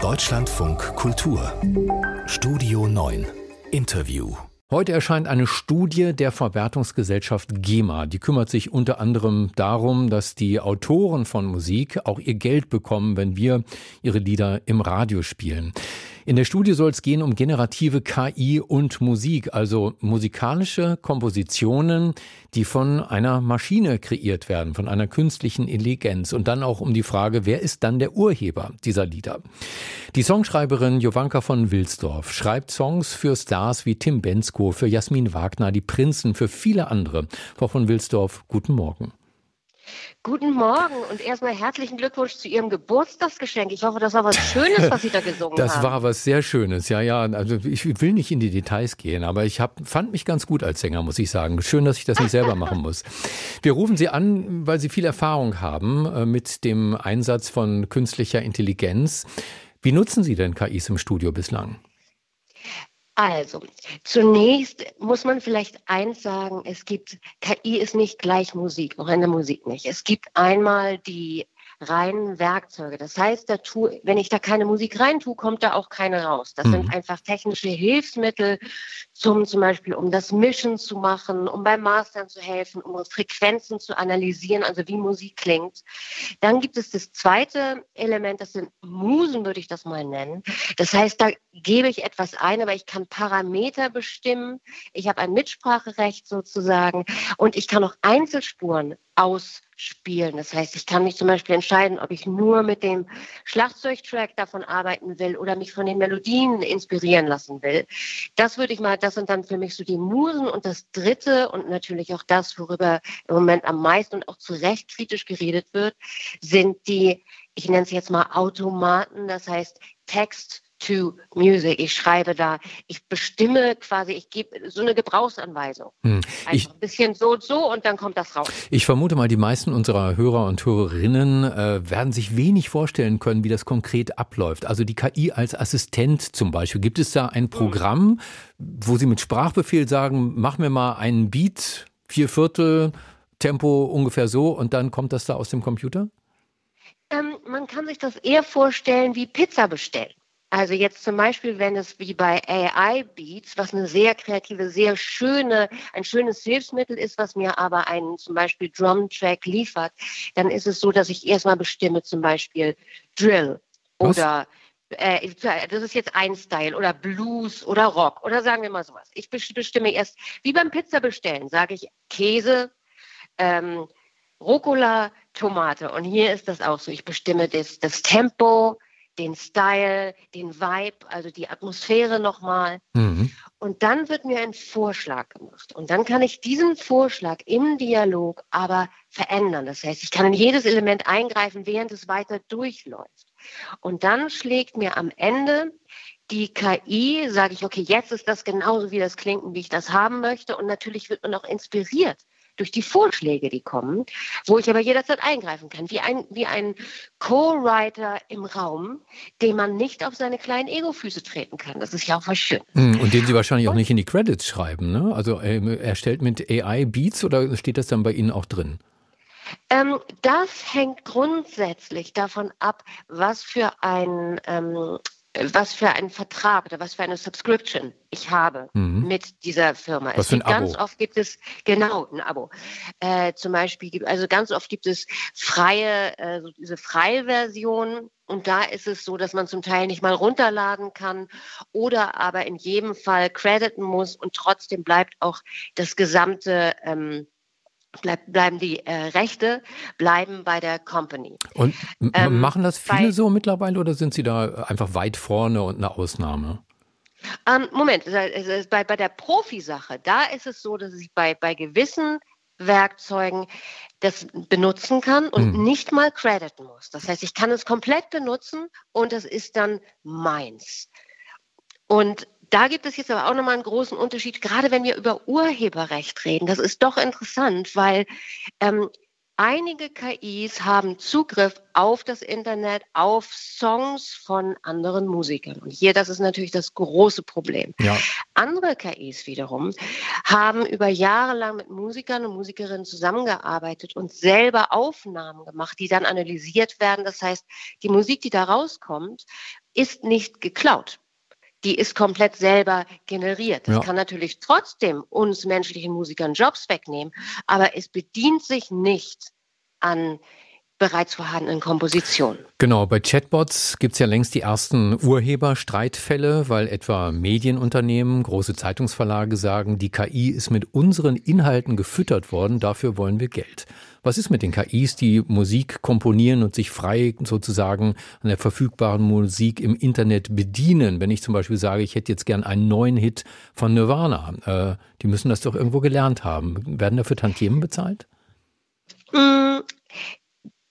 Deutschlandfunk Kultur Studio 9 Interview Heute erscheint eine Studie der Verwertungsgesellschaft GEMA. Die kümmert sich unter anderem darum, dass die Autoren von Musik auch ihr Geld bekommen, wenn wir ihre Lieder im Radio spielen. In der Studie soll es gehen um generative KI und Musik, also musikalische Kompositionen, die von einer Maschine kreiert werden, von einer künstlichen Intelligenz. Und dann auch um die Frage, wer ist dann der Urheber dieser Lieder? Die Songschreiberin Jovanka von Wilsdorf schreibt Songs für Stars wie Tim Bensko, für Jasmin Wagner, die Prinzen, für viele andere. Frau von Wilsdorf, guten Morgen. Guten Morgen und erstmal herzlichen Glückwunsch zu Ihrem Geburtstagsgeschenk. Ich hoffe, das war was Schönes, was Sie da gesungen das haben. Das war was sehr Schönes, ja, ja. Also ich will nicht in die Details gehen, aber ich hab, fand mich ganz gut als Sänger, muss ich sagen. Schön, dass ich das nicht selber machen muss. Wir rufen Sie an, weil Sie viel Erfahrung haben äh, mit dem Einsatz von künstlicher Intelligenz. Wie nutzen Sie denn KIs im Studio bislang? Also, zunächst muss man vielleicht eins sagen, es gibt, KI ist nicht gleich Musik, auch in der Musik nicht. Es gibt einmal die reinen Werkzeuge. Das heißt, da tu, wenn ich da keine Musik rein tue, kommt da auch keine raus. Das mhm. sind einfach technische Hilfsmittel, zum zum Beispiel um das Mischen zu machen, um beim Mastern zu helfen, um Frequenzen zu analysieren, also wie Musik klingt. Dann gibt es das zweite Element, das sind Musen, würde ich das mal nennen. Das heißt, da gebe ich etwas ein, aber ich kann Parameter bestimmen. Ich habe ein Mitspracherecht sozusagen und ich kann auch Einzelspuren ausspielen. Das heißt, ich kann mich zum Beispiel entscheiden, ob ich nur mit dem Schlagzeugtrack davon arbeiten will oder mich von den Melodien inspirieren lassen will. Das würde ich mal, das sind dann für mich so die Musen. Und das Dritte und natürlich auch das, worüber im Moment am meisten und auch zu Recht kritisch geredet wird, sind die, ich nenne es jetzt mal Automaten, das heißt Text to Music. Ich schreibe da, ich bestimme quasi, ich gebe so eine Gebrauchsanweisung. Hm. Ich, ein bisschen so und so und dann kommt das raus. Ich vermute mal, die meisten unserer Hörer und Hörerinnen äh, werden sich wenig vorstellen können, wie das konkret abläuft. Also die KI als Assistent zum Beispiel. Gibt es da ein hm. Programm, wo Sie mit Sprachbefehl sagen, mach mir mal einen Beat, vier Viertel, Tempo ungefähr so und dann kommt das da aus dem Computer? Ähm, man kann sich das eher vorstellen wie Pizza bestellen. Also jetzt zum Beispiel, wenn es wie bei AI Beats, was eine sehr kreative, sehr schöne, ein schönes Hilfsmittel ist, was mir aber einen zum Beispiel Drum Track liefert, dann ist es so, dass ich erstmal bestimme zum Beispiel Drill was? oder äh, das ist jetzt ein Style oder Blues oder Rock oder sagen wir mal sowas. Ich bestimme erst, wie beim Pizza bestellen, sage ich Käse, ähm, Rucola, Tomate. Und hier ist das auch so. Ich bestimme das, das Tempo, den Style, den Vibe, also die Atmosphäre nochmal. Mhm. Und dann wird mir ein Vorschlag gemacht. Und dann kann ich diesen Vorschlag im Dialog aber verändern. Das heißt, ich kann in jedes Element eingreifen, während es weiter durchläuft. Und dann schlägt mir am Ende die KI, sage ich, okay, jetzt ist das genauso, wie das klingt und wie ich das haben möchte. Und natürlich wird man auch inspiriert durch die Vorschläge, die kommen, wo ich aber jederzeit eingreifen kann, wie ein, wie ein Co-Writer im Raum, dem man nicht auf seine kleinen Ego-Füße treten kann. Das ist ja auch was Schönes. Hm, und den Sie wahrscheinlich auch nicht in die Credits schreiben, ne? Also ähm, erstellt mit AI Beats oder steht das dann bei Ihnen auch drin? Ähm, das hängt grundsätzlich davon ab, was für ein ähm, was für einen Vertrag oder was für eine Subscription ich habe mhm. mit dieser Firma. Was es für ein Abo? Ganz oft gibt es genau ein Abo. Äh, zum Beispiel, also ganz oft gibt es freie, äh, so diese freie Version. Und da ist es so, dass man zum Teil nicht mal runterladen kann oder aber in jedem Fall crediten muss und trotzdem bleibt auch das gesamte ähm, bleib, bleiben die äh, Rechte bleiben bei der Company. Und ähm, machen das viele bei, so mittlerweile oder sind Sie da einfach weit vorne und eine Ausnahme? Ähm, Moment, bei, bei der Profisache, da ist es so, dass ich bei, bei gewissen Werkzeugen das benutzen kann und hm. nicht mal crediten muss. Das heißt, ich kann es komplett benutzen und es ist dann meins. Und da gibt es jetzt aber auch nochmal einen großen Unterschied, gerade wenn wir über Urheberrecht reden. Das ist doch interessant, weil ähm, einige KIs haben Zugriff auf das Internet, auf Songs von anderen Musikern. Und hier, das ist natürlich das große Problem. Ja. Andere KIs wiederum haben über Jahre lang mit Musikern und Musikerinnen zusammengearbeitet und selber Aufnahmen gemacht, die dann analysiert werden. Das heißt, die Musik, die da rauskommt, ist nicht geklaut die ist komplett selber generiert. Das ja. kann natürlich trotzdem uns menschlichen Musikern Jobs wegnehmen, aber es bedient sich nicht an bereits vorhandenen Kompositionen. Genau, bei Chatbots gibt es ja längst die ersten Urheberstreitfälle, weil etwa Medienunternehmen, große Zeitungsverlage sagen, die KI ist mit unseren Inhalten gefüttert worden, dafür wollen wir Geld. Was ist mit den KIs, die Musik komponieren und sich frei sozusagen an der verfügbaren Musik im Internet bedienen? Wenn ich zum Beispiel sage, ich hätte jetzt gern einen neuen Hit von Nirvana, äh, die müssen das doch irgendwo gelernt haben. Werden dafür Tantiemen bezahlt? Mm,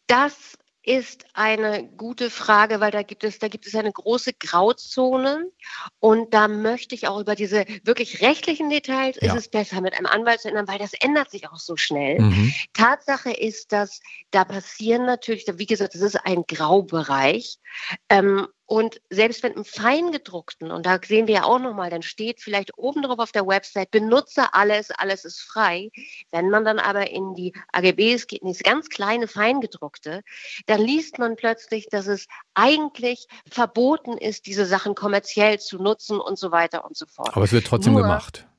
das ist eine gute Frage, weil da gibt es, da gibt es eine große Grauzone und da möchte ich auch über diese wirklich rechtlichen Details ja. ist es besser mit einem Anwalt zu ändern, weil das ändert sich auch so schnell. Mhm. Tatsache ist, dass da passieren natürlich, wie gesagt, das ist ein Graubereich ähm, und selbst wenn im Feingedruckten, und da sehen wir ja auch nochmal, dann steht vielleicht oben drauf auf der Website, benutze alles, alles ist frei. Wenn man dann aber in die AGBs geht, in das ganz kleine Feingedruckte, dann liest man plötzlich, dass es eigentlich verboten ist, diese Sachen kommerziell zu nutzen und so weiter und so fort. Aber es wird trotzdem Nur, gemacht.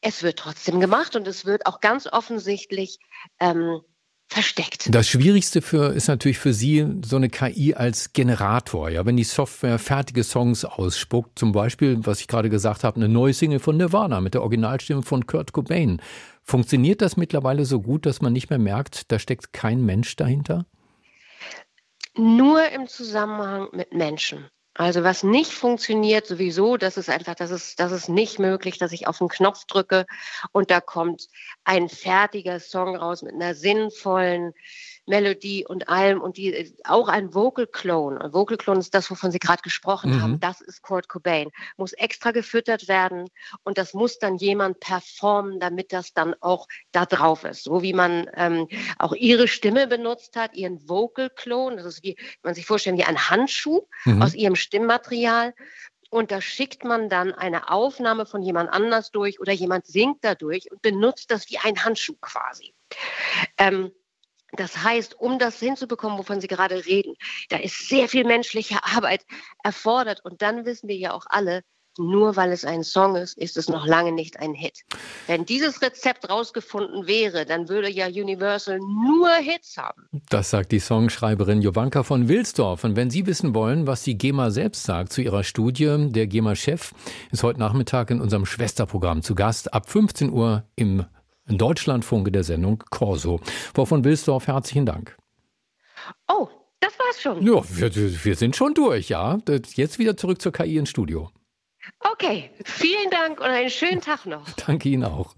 Es wird trotzdem gemacht und es wird auch ganz offensichtlich ähm, versteckt. Das Schwierigste für, ist natürlich für Sie so eine KI als Generator. Ja, wenn die Software fertige Songs ausspuckt, zum Beispiel, was ich gerade gesagt habe, eine neue Single von Nirvana mit der Originalstimme von Kurt Cobain. Funktioniert das mittlerweile so gut, dass man nicht mehr merkt, da steckt kein Mensch dahinter? Nur im Zusammenhang mit Menschen. Also was nicht funktioniert sowieso, das ist einfach, das ist, das ist nicht möglich, dass ich auf den Knopf drücke und da kommt ein fertiger Song raus mit einer sinnvollen Melodie und allem und die auch ein Vocal Clone. Ein Vocal Clone ist das, wovon Sie gerade gesprochen mhm. haben. Das ist Kurt Cobain. Muss extra gefüttert werden und das muss dann jemand performen, damit das dann auch da drauf ist. So wie man ähm, auch ihre Stimme benutzt hat, ihren Vocal Clone. Das ist wie man sich vorstellen wie ein Handschuh mhm. aus ihrem Stimmmaterial. Und da schickt man dann eine Aufnahme von jemand anders durch oder jemand singt dadurch und benutzt das wie ein Handschuh quasi. Ähm, das heißt, um das hinzubekommen, wovon Sie gerade reden, da ist sehr viel menschliche Arbeit erfordert. Und dann wissen wir ja auch alle, nur weil es ein Song ist, ist es noch lange nicht ein Hit. Wenn dieses Rezept rausgefunden wäre, dann würde ja Universal nur Hits haben. Das sagt die Songschreiberin Jovanka von Wilsdorf. Und wenn Sie wissen wollen, was die GEMA selbst sagt zu ihrer Studie, der GEMA-Chef ist heute Nachmittag in unserem Schwesterprogramm zu Gast ab 15 Uhr im Deutschlandfunke der Sendung Corso. Frau von Wilsdorf, herzlichen Dank. Oh, das war's schon. Ja, wir, wir sind schon durch, ja. Jetzt wieder zurück zur KI ins Studio. Okay, vielen Dank und einen schönen Tag noch. Danke Ihnen auch.